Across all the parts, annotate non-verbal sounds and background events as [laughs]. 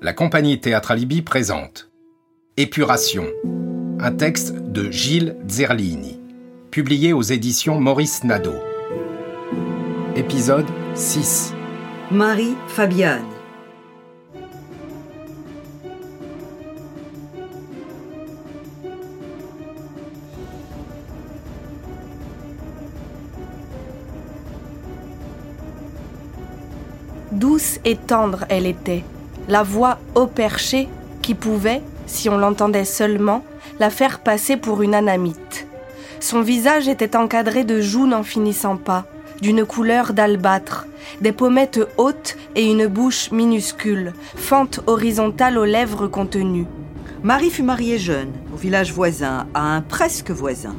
la compagnie Théâtre Alibi présente Épuration, un texte de Gilles Zerlini, publié aux éditions Maurice Nadeau. Épisode 6 Marie Fabiane Douce et tendre elle était, la voix haut perchée qui pouvait, si on l'entendait seulement, la faire passer pour une anamite. Son visage était encadré de joues n'en finissant pas, d'une couleur d'albâtre, des pommettes hautes et une bouche minuscule, fente horizontale aux lèvres contenues. Marie fut mariée jeune, au village voisin, à un presque voisin.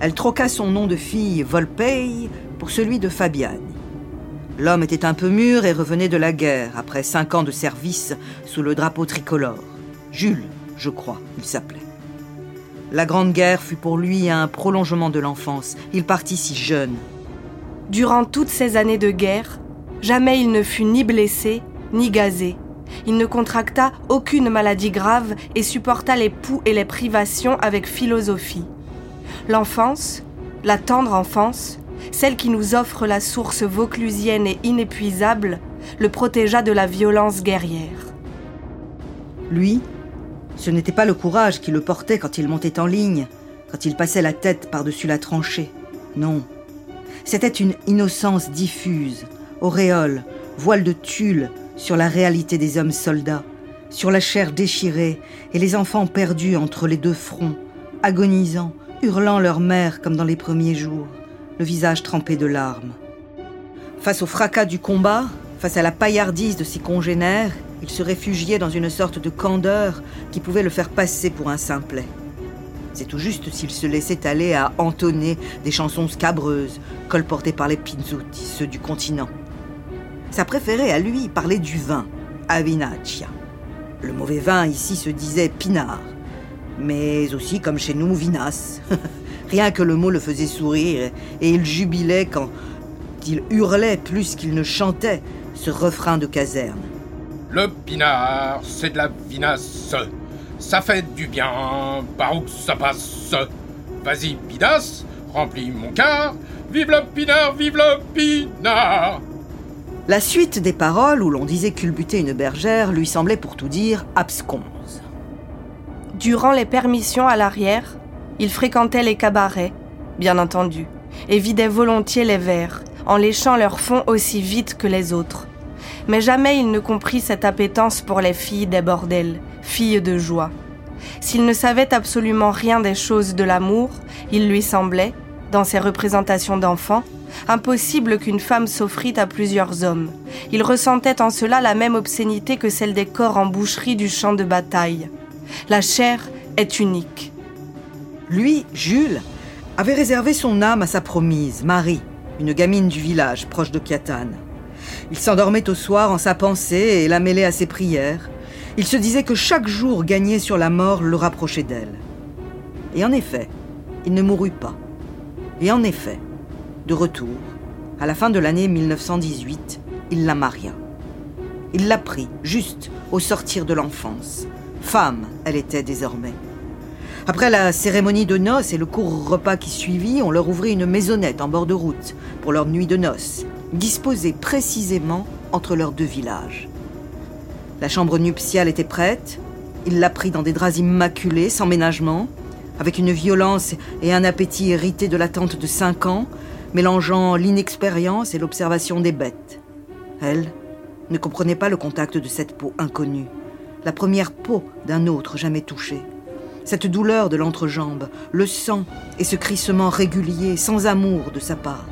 Elle troqua son nom de fille Volpei pour celui de Fabiane. L'homme était un peu mûr et revenait de la guerre après cinq ans de service sous le drapeau tricolore. Jules, je crois, il s'appelait. La Grande Guerre fut pour lui un prolongement de l'enfance. Il partit si jeune. Durant toutes ces années de guerre, jamais il ne fut ni blessé, ni gazé. Il ne contracta aucune maladie grave et supporta les poux et les privations avec philosophie. L'enfance, la tendre enfance, celle qui nous offre la source vauclusienne et inépuisable, le protégea de la violence guerrière. Lui, ce n'était pas le courage qui le portait quand il montait en ligne, quand il passait la tête par-dessus la tranchée. Non. C'était une innocence diffuse, auréole, voile de tulle sur la réalité des hommes soldats, sur la chair déchirée et les enfants perdus entre les deux fronts, agonisant, hurlant leur mère comme dans les premiers jours le visage trempé de larmes. Face au fracas du combat, face à la paillardise de ses congénères, il se réfugiait dans une sorte de candeur qui pouvait le faire passer pour un simplet. C'est tout juste s'il se laissait aller à entonner des chansons scabreuses, colportées par les Pinzuti, ceux du continent. Sa préférée à lui parlait du vin, Avinaccia. Le mauvais vin ici se disait pinard, mais aussi comme chez nous, vinas. [laughs] Rien que le mot le faisait sourire, et il jubilait quand il hurlait plus qu'il ne chantait ce refrain de caserne. Le pinard, c'est de la vinasse. Ça fait du bien, par où ça passe? Vas-y, pidas, remplis mon quart. Vive le pinard, vive le pinard La suite des paroles, où l'on disait culbuter une bergère, lui semblait pour tout dire absconse. Durant les permissions à l'arrière, il fréquentait les cabarets, bien entendu, et vidait volontiers les verres, en léchant leur fond aussi vite que les autres. Mais jamais il ne comprit cette appétence pour les filles des bordels, filles de joie. S'il ne savait absolument rien des choses de l'amour, il lui semblait, dans ses représentations d'enfants, impossible qu'une femme s'offrit à plusieurs hommes. Il ressentait en cela la même obscénité que celle des corps en boucherie du champ de bataille. La chair est unique. Lui, Jules, avait réservé son âme à sa promise, Marie, une gamine du village proche de Kiatane. Il s'endormait au soir en sa pensée et la mêlait à ses prières. Il se disait que chaque jour gagné sur la mort le rapprochait d'elle. Et en effet, il ne mourut pas. Et en effet, de retour, à la fin de l'année 1918, il la maria. Il la prit, juste au sortir de l'enfance. Femme, elle était désormais. Après la cérémonie de noces et le court repas qui suivit, on leur ouvrit une maisonnette en bord de route pour leur nuit de noces, disposée précisément entre leurs deux villages. La chambre nuptiale était prête, il la prit dans des draps immaculés, sans ménagement, avec une violence et un appétit hérités de l'attente de cinq ans, mélangeant l'inexpérience et l'observation des bêtes. Elle ne comprenait pas le contact de cette peau inconnue, la première peau d'un autre jamais touché cette douleur de l'entrejambe, le sang et ce crissement régulier, sans amour de sa part.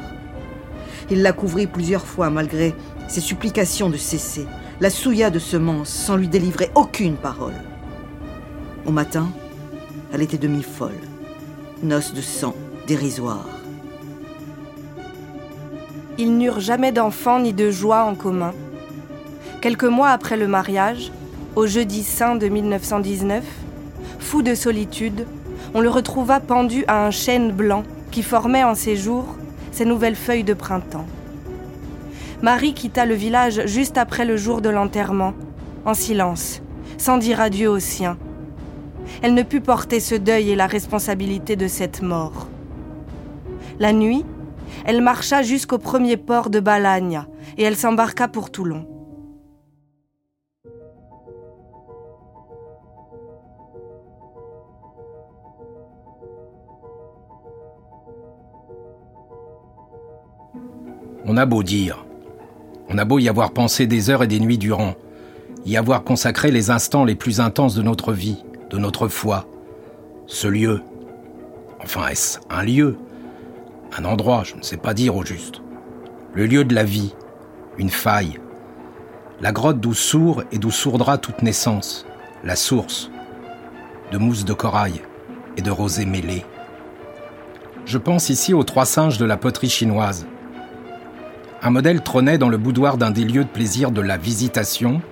Il la couvrit plusieurs fois malgré ses supplications de cesser, la souilla de semences sans lui délivrer aucune parole. Au matin, elle était demi-folle, noce de sang dérisoire. Ils n'eurent jamais d'enfants ni de joie en commun. Quelques mois après le mariage, au jeudi saint de 1919, fou de solitude, on le retrouva pendu à un chêne blanc qui formait en ses jours ses nouvelles feuilles de printemps. Marie quitta le village juste après le jour de l'enterrement. en silence, sans dire adieu aux siens. Elle ne put porter ce deuil et la responsabilité de cette mort. La nuit, elle marcha jusqu'au premier port de Balagne et elle s'embarqua pour Toulon. On a beau dire, on a beau y avoir pensé des heures et des nuits durant, y avoir consacré les instants les plus intenses de notre vie, de notre foi, ce lieu. Enfin, est-ce un lieu? Un endroit, je ne sais pas dire au juste. Le lieu de la vie, une faille. La grotte d'où sourd et d'où sourdra toute naissance, la source, de mousse de corail et de rosée mêlée. Je pense ici aux trois singes de la poterie chinoise. Un modèle trônait dans le boudoir d'un des lieux de plaisir de la visitation,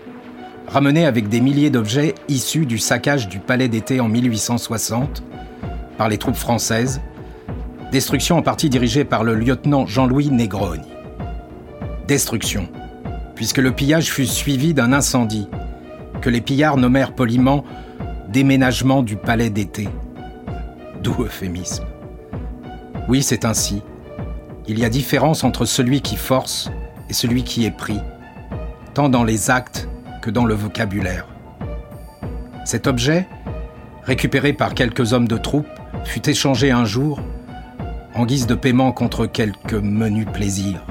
ramené avec des milliers d'objets issus du saccage du palais d'été en 1860 par les troupes françaises, destruction en partie dirigée par le lieutenant Jean-Louis Négrogne. Destruction, puisque le pillage fut suivi d'un incendie, que les pillards nommèrent poliment déménagement du palais d'été. D'où euphémisme. Oui, c'est ainsi. Il y a différence entre celui qui force et celui qui est pris, tant dans les actes que dans le vocabulaire. Cet objet, récupéré par quelques hommes de troupe, fut échangé un jour en guise de paiement contre quelques menus plaisirs.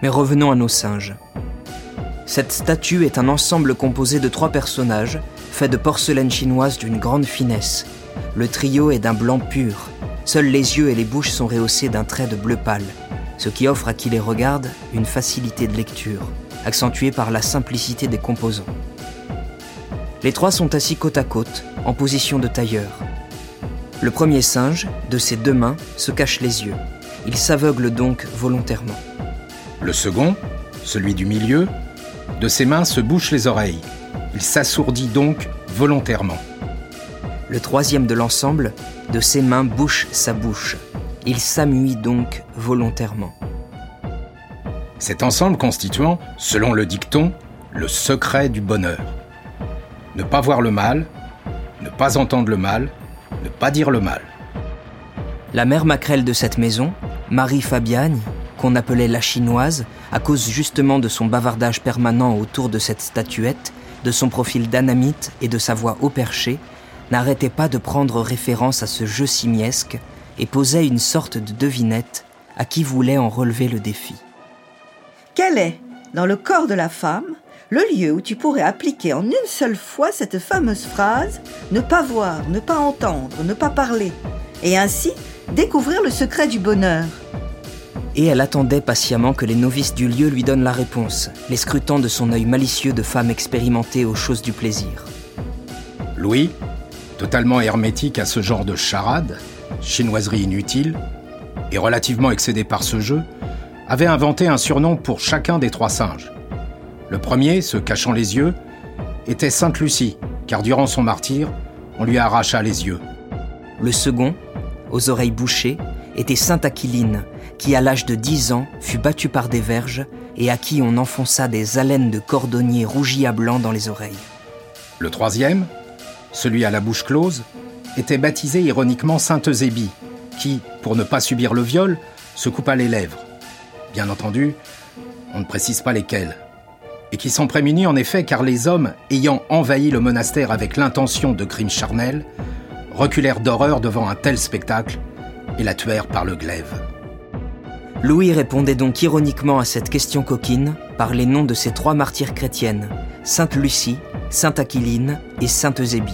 Mais revenons à nos singes. Cette statue est un ensemble composé de trois personnages, faits de porcelaine chinoise d'une grande finesse. Le trio est d'un blanc pur. Seuls les yeux et les bouches sont rehaussés d'un trait de bleu pâle, ce qui offre à qui les regarde une facilité de lecture accentuée par la simplicité des composants. Les trois sont assis côte à côte, en position de tailleur. Le premier singe, de ses deux mains, se cache les yeux. Il s'aveugle donc volontairement. Le second, celui du milieu, de ses mains se bouche les oreilles. Il s'assourdit donc volontairement. Le troisième de l'ensemble, de ses mains bouche sa bouche. Il s'amuit donc volontairement. Cet ensemble constituant, selon le dicton, le secret du bonheur. Ne pas voir le mal, ne pas entendre le mal, ne pas dire le mal. La mère maquerelle de cette maison, Marie Fabiane, qu'on appelait la chinoise, à cause justement de son bavardage permanent autour de cette statuette, de son profil d'anamite et de sa voix au perché, n'arrêtait pas de prendre référence à ce jeu simiesque et posait une sorte de devinette à qui voulait en relever le défi. Quel est, dans le corps de la femme, le lieu où tu pourrais appliquer en une seule fois cette fameuse phrase ne pas voir, ne pas entendre, ne pas parler, et ainsi découvrir le secret du bonheur? Et elle attendait patiemment que les novices du lieu lui donnent la réponse, les scrutant de son œil malicieux de femme expérimentée aux choses du plaisir. Louis, totalement hermétique à ce genre de charade, chinoiserie inutile, et relativement excédé par ce jeu, avait inventé un surnom pour chacun des trois singes. Le premier, se cachant les yeux, était Sainte Lucie, car durant son martyre, on lui arracha les yeux. Le second, aux oreilles bouchées, était Sainte Aquiline, qui à l'âge de 10 ans fut battue par des verges et à qui on enfonça des haleines de cordonnier rougi à blanc dans les oreilles. Le troisième, celui à la bouche close, était baptisé ironiquement Sainte Eusébie, qui, pour ne pas subir le viol, se coupa les lèvres. Bien entendu, on ne précise pas lesquels. Et qui sont prémunis en effet car les hommes, ayant envahi le monastère avec l'intention de crimes charnels, reculèrent d'horreur devant un tel spectacle et la tuèrent par le glaive. Louis répondait donc ironiquement à cette question coquine par les noms de ces trois martyrs chrétiennes, Sainte Lucie, Sainte Aquiline et Sainte Eusébie.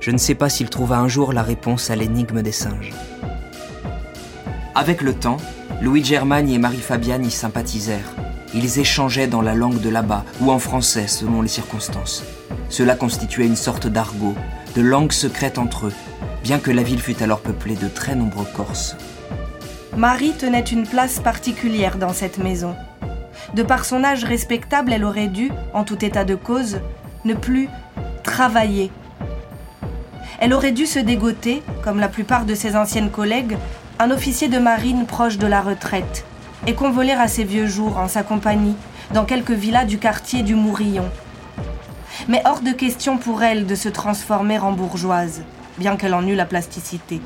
Je ne sais pas s'il trouva un jour la réponse à l'énigme des singes. Avec le temps, Louis Germagne et Marie-Fabienne y sympathisèrent. Ils échangeaient dans la langue de là-bas ou en français selon les circonstances. Cela constituait une sorte d'argot, de langue secrète entre eux, bien que la ville fût alors peuplée de très nombreux Corses. Marie tenait une place particulière dans cette maison. De par son âge respectable, elle aurait dû, en tout état de cause, ne plus travailler. Elle aurait dû se dégoter, comme la plupart de ses anciennes collègues, un officier de marine proche de la retraite, et convoler à ses vieux jours en sa compagnie dans quelques villas du quartier du Mourillon. Mais hors de question pour elle de se transformer en bourgeoise, bien qu'elle en eût la plasticité,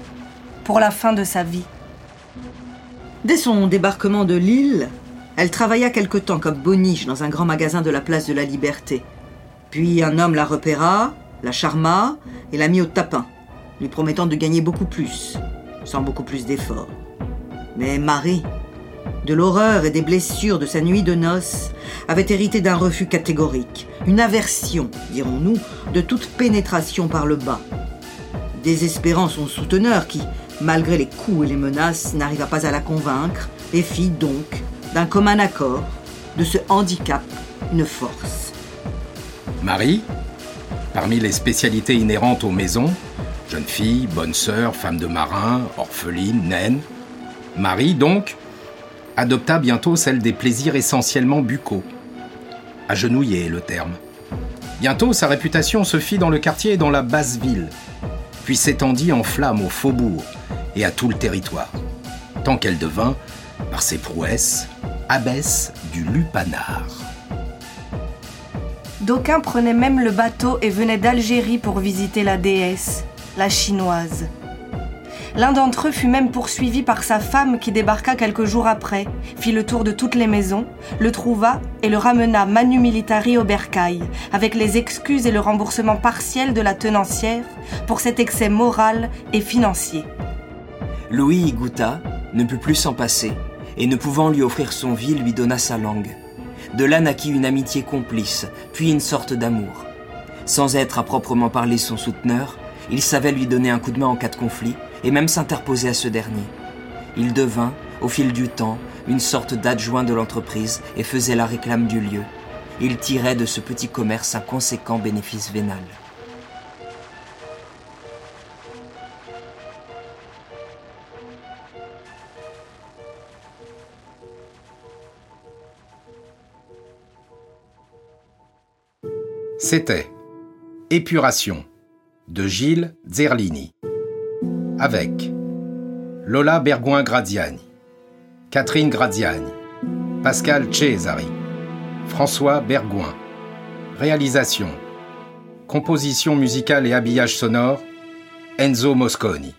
pour la fin de sa vie. Dès son débarquement de Lille, elle travailla quelque temps comme boniche dans un grand magasin de la place de la Liberté. Puis un homme la repéra, la charma et la mit au tapin, lui promettant de gagner beaucoup plus, sans beaucoup plus d'efforts. Mais Marie, de l'horreur et des blessures de sa nuit de noces, avait hérité d'un refus catégorique, une aversion, dirons-nous, de toute pénétration par le bas. Désespérant son souteneur qui, malgré les coups et les menaces, n'arriva pas à la convaincre, et fit donc, d'un commun accord, de ce handicap une force. Marie, parmi les spécialités inhérentes aux maisons, jeune fille, bonne sœur, femme de marin, orpheline, naine, Marie, donc, adopta bientôt celle des plaisirs essentiellement buccaux. Agenouillé est le terme. Bientôt, sa réputation se fit dans le quartier et dans la basse ville, puis s'étendit en flamme au faubourg et à tout le territoire, tant qu'elle devint, par ses prouesses, abbesse du lupanar. D'aucuns prenaient même le bateau et venaient d'Algérie pour visiter la déesse, la chinoise. L'un d'entre eux fut même poursuivi par sa femme qui débarqua quelques jours après, fit le tour de toutes les maisons, le trouva et le ramena manu militari au bercail, avec les excuses et le remboursement partiel de la tenancière pour cet excès moral et financier. Louis y ne put plus s'en passer, et ne pouvant lui offrir son vie, lui donna sa langue. De là naquit une amitié complice, puis une sorte d'amour. Sans être à proprement parler son souteneur, il savait lui donner un coup de main en cas de conflit, et même s'interposer à ce dernier. Il devint, au fil du temps, une sorte d'adjoint de l'entreprise et faisait la réclame du lieu. Il tirait de ce petit commerce un conséquent bénéfice vénal. C'était Épuration de Gilles Zerlini avec Lola Bergouin-Gradiani, Catherine Gradiani, Pascal Cesari, François Bergouin. Réalisation, composition musicale et habillage sonore, Enzo Mosconi.